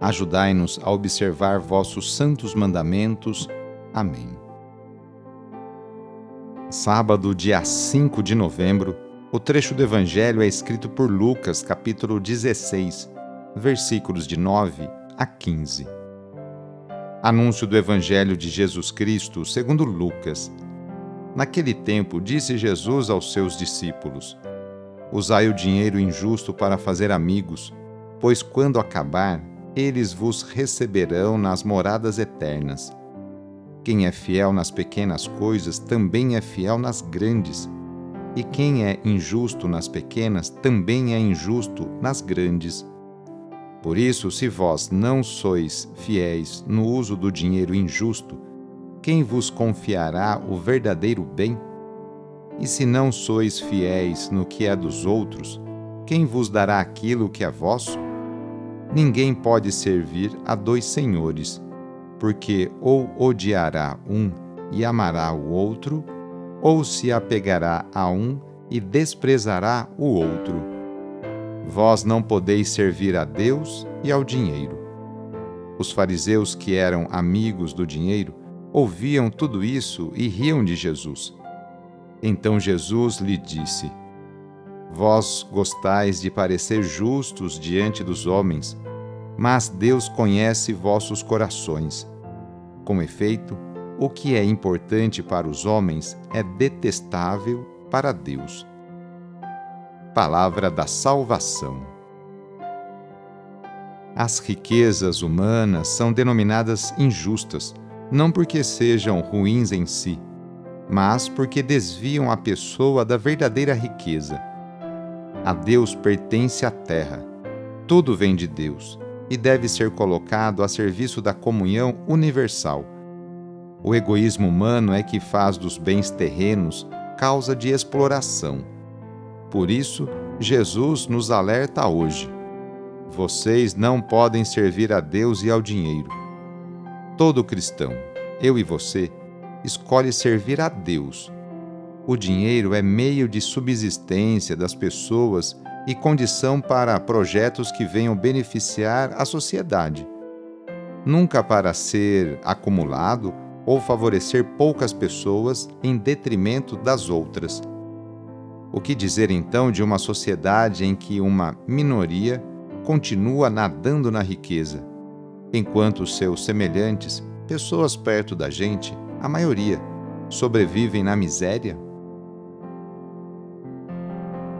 Ajudai-nos a observar vossos santos mandamentos. Amém. Sábado, dia 5 de novembro, o trecho do Evangelho é escrito por Lucas, capítulo 16, versículos de 9 a 15. Anúncio do Evangelho de Jesus Cristo segundo Lucas. Naquele tempo, disse Jesus aos seus discípulos: Usai o dinheiro injusto para fazer amigos, pois quando acabar, eles vos receberão nas moradas eternas. Quem é fiel nas pequenas coisas também é fiel nas grandes. E quem é injusto nas pequenas também é injusto nas grandes. Por isso, se vós não sois fiéis no uso do dinheiro injusto, quem vos confiará o verdadeiro bem? E se não sois fiéis no que é dos outros, quem vos dará aquilo que é vosso? Ninguém pode servir a dois senhores, porque ou odiará um e amará o outro, ou se apegará a um e desprezará o outro. Vós não podeis servir a Deus e ao dinheiro. Os fariseus, que eram amigos do dinheiro, ouviam tudo isso e riam de Jesus. Então Jesus lhe disse: Vós gostais de parecer justos diante dos homens, mas Deus conhece vossos corações. Com efeito, o que é importante para os homens é detestável para Deus. Palavra da Salvação. As riquezas humanas são denominadas injustas, não porque sejam ruins em si, mas porque desviam a pessoa da verdadeira riqueza. A Deus pertence a terra. Tudo vem de Deus e deve ser colocado a serviço da comunhão universal. O egoísmo humano é que faz dos bens terrenos causa de exploração. Por isso, Jesus nos alerta hoje: vocês não podem servir a Deus e ao dinheiro. Todo cristão, eu e você, escolhe servir a Deus. O dinheiro é meio de subsistência das pessoas e condição para projetos que venham beneficiar a sociedade. Nunca para ser acumulado ou favorecer poucas pessoas em detrimento das outras. O que dizer então de uma sociedade em que uma minoria continua nadando na riqueza, enquanto seus semelhantes, pessoas perto da gente, a maioria, sobrevivem na miséria?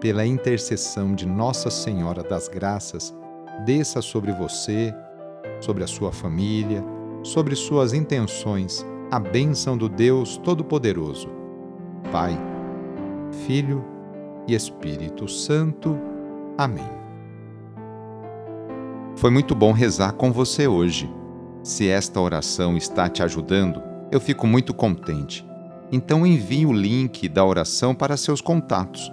Pela intercessão de Nossa Senhora das Graças, desça sobre você, sobre a sua família, sobre suas intenções, a bênção do Deus Todo-Poderoso. Pai, Filho e Espírito Santo. Amém. Foi muito bom rezar com você hoje. Se esta oração está te ajudando, eu fico muito contente. Então envie o link da oração para seus contatos,